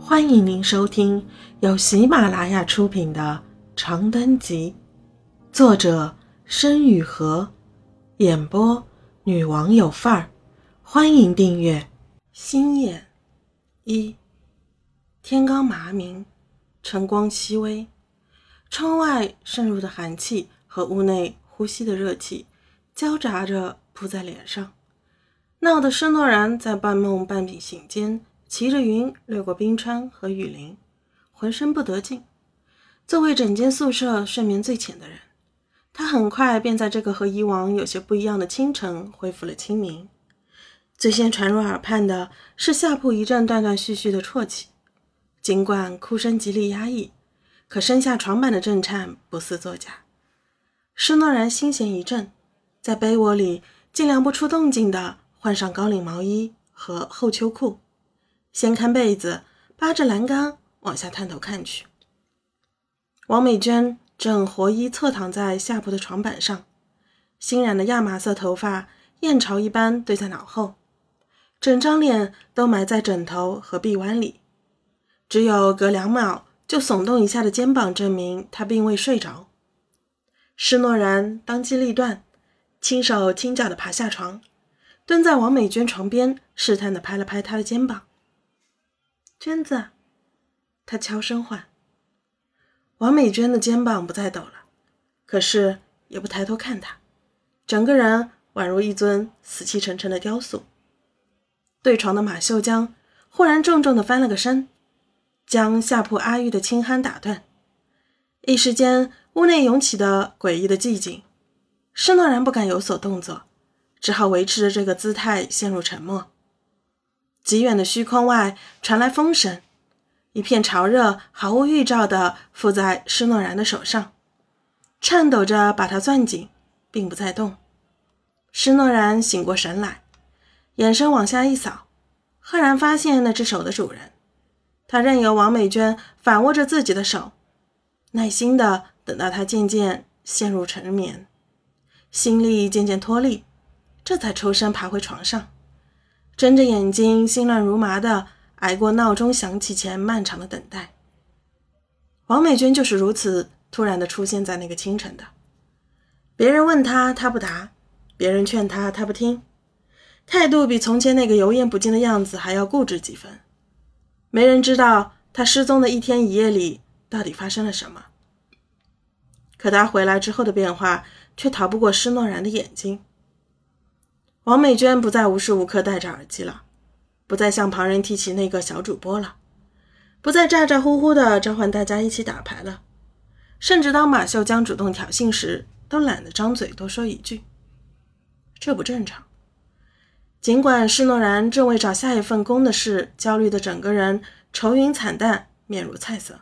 欢迎您收听由喜马拉雅出品的《长灯集》，作者申雨禾，演播女王有范儿。欢迎订阅。星眼一，天刚麻明，晨光熹微，窗外渗入的寒气和屋内呼吸的热气交杂着扑在脸上，闹得施诺然在半梦半醒间。骑着云掠过冰川和雨林，浑身不得劲。作为整间宿舍睡眠最浅的人，他很快便在这个和以往有些不一样的清晨恢复了清明。最先传入耳畔的是下铺一阵断断续续的啜泣，尽管哭声极力压抑，可身下床板的震颤不似作假。施诺然心弦一震，在被窝里尽量不出动静的换上高领毛衣和厚秋裤。掀开被子，扒着栏杆往下探头看去。王美娟正活衣侧躺在下铺的床板上，新染的亚麻色头发燕巢一般堆在脑后，整张脸都埋在枕头和臂弯里，只有隔两秒就耸动一下的肩膀证明她并未睡着。施诺然当机立断，轻手轻脚地爬下床，蹲在王美娟床边，试探地拍了拍她的肩膀。娟子，他悄声唤。王美娟的肩膀不再抖了，可是也不抬头看他，整个人宛如一尊死气沉沉的雕塑。对床的马秀江忽然重重的翻了个身，将下铺阿玉的轻鼾打断。一时间，屋内涌起的诡异的寂静。施诺然不敢有所动作，只好维持着这个姿态，陷入沉默。极远的虚空外传来风声，一片潮热毫无预兆地附在施诺然的手上，颤抖着把他攥紧，并不再动。施诺然醒过神来，眼神往下一扫，赫然发现那只手的主人。他任由王美娟反握着自己的手，耐心地等到他渐渐陷入沉眠，心力渐渐脱力，这才抽身爬回床上。睁着眼睛，心乱如麻的挨过闹钟响起前漫长的等待。王美娟就是如此突然的出现在那个清晨的。别人问她，她不答；别人劝她，她不听，态度比从前那个油盐不进的样子还要固执几分。没人知道他失踪的一天一夜里到底发生了什么。可他回来之后的变化，却逃不过施诺然的眼睛。王美娟不再无时无刻戴着耳机了，不再向旁人提起那个小主播了，不再咋咋呼呼的召唤大家一起打牌了，甚至当马秀江主动挑衅时，都懒得张嘴多说一句。这不正常。尽管施诺然正为找下一份工的事焦虑的整个人愁云惨淡、面如菜色，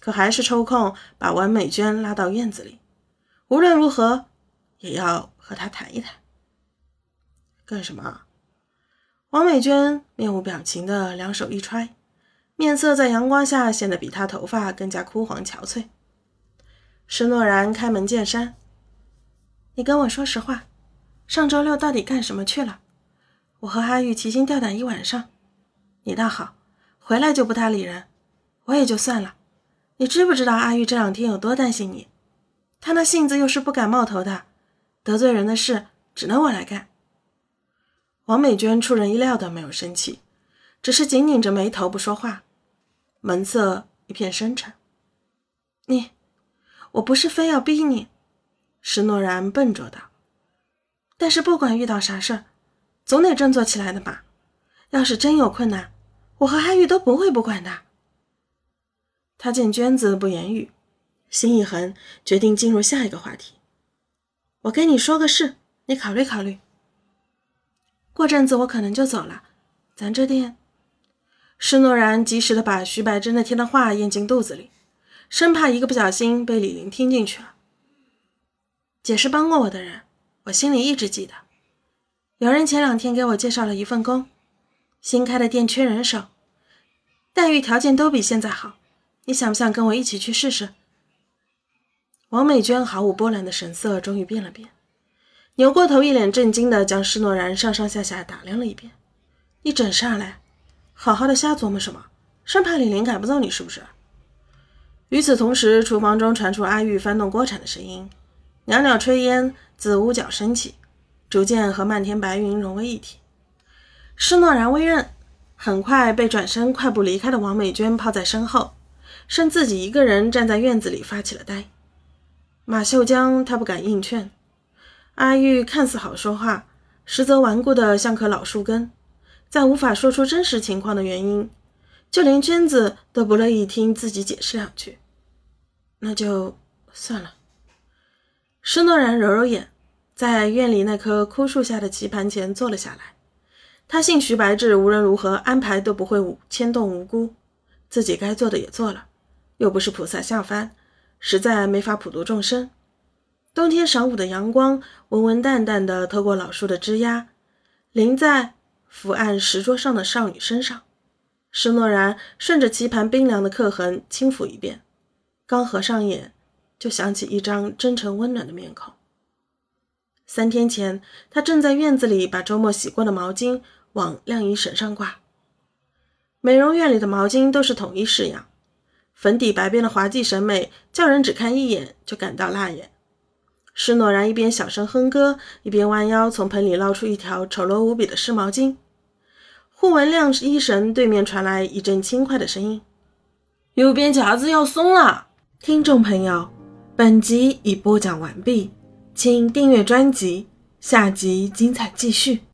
可还是抽空把王美娟拉到院子里，无论如何也要和她谈一谈。干什么？王美娟面无表情的两手一揣，面色在阳光下显得比她头发更加枯黄憔悴。施诺然开门见山：“你跟我说实话，上周六到底干什么去了？我和阿玉提心吊胆一晚上，你倒好，回来就不搭理人，我也就算了。你知不知道阿玉这两天有多担心你？她那性子又是不敢冒头的，得罪人的事只能我来干。”王美娟出人意料的没有生气，只是紧拧着眉头不说话，门色一片深沉。你，我不是非要逼你，施诺然笨拙道。但是不管遇到啥事儿，总得振作起来的吧？要是真有困难，我和阿玉都不会不管的。他见娟子不言语，心一横，决定进入下一个话题。我跟你说个事，你考虑考虑。过阵子我可能就走了，咱这店。施诺然及时的把徐白珍那天的话咽进肚子里，生怕一个不小心被李玲听进去了。姐是帮过我的人，我心里一直记得。有人前两天给我介绍了一份工，新开的店缺人手，待遇条件都比现在好。你想不想跟我一起去试试？王美娟毫无波澜的神色终于变了变。扭过头，一脸震惊地将施诺然上上下下打量了一遍。“你整啥嘞？好好的瞎琢磨什么？生怕李林赶不走你是不是？与此同时，厨房中传出阿玉翻动锅铲的声音，袅袅炊烟自屋角升起，逐渐和漫天白云融为一体。施诺然微认，很快被转身快步离开的王美娟抛在身后，剩自己一个人站在院子里发起了呆。马秀江他不敢硬劝，阿玉看似好说话，实则顽固的像棵老树根，在无法说出真实情况的原因，就连娟子都不乐意听自己解释两句。那就算了。施诺然揉揉眼，在院里那棵枯树下的棋盘前坐了下来。他信徐白志无论如何安排都不会牵动无辜，自己该做的也做了，又不是菩萨下凡，实在没法普度众生。冬天晌午的阳光温温淡淡的透过老树的枝桠，淋在伏案石桌上的少女身上。施诺然顺着棋盘冰凉的刻痕轻抚一遍，刚合上眼，就想起一张真诚温暖的面孔。三天前，他正在院子里把周末洗过的毛巾。往晾衣绳上挂。美容院里的毛巾都是统一式样，粉底白边的滑稽审美，叫人只看一眼就感到辣眼。施诺然一边小声哼歌，一边弯腰从盆里捞出一条丑陋无比的湿毛巾。护纹晾衣绳对面传来一阵轻快的声音：“右边夹子要松了。”听众朋友，本集已播讲完毕，请订阅专辑，下集精彩继续。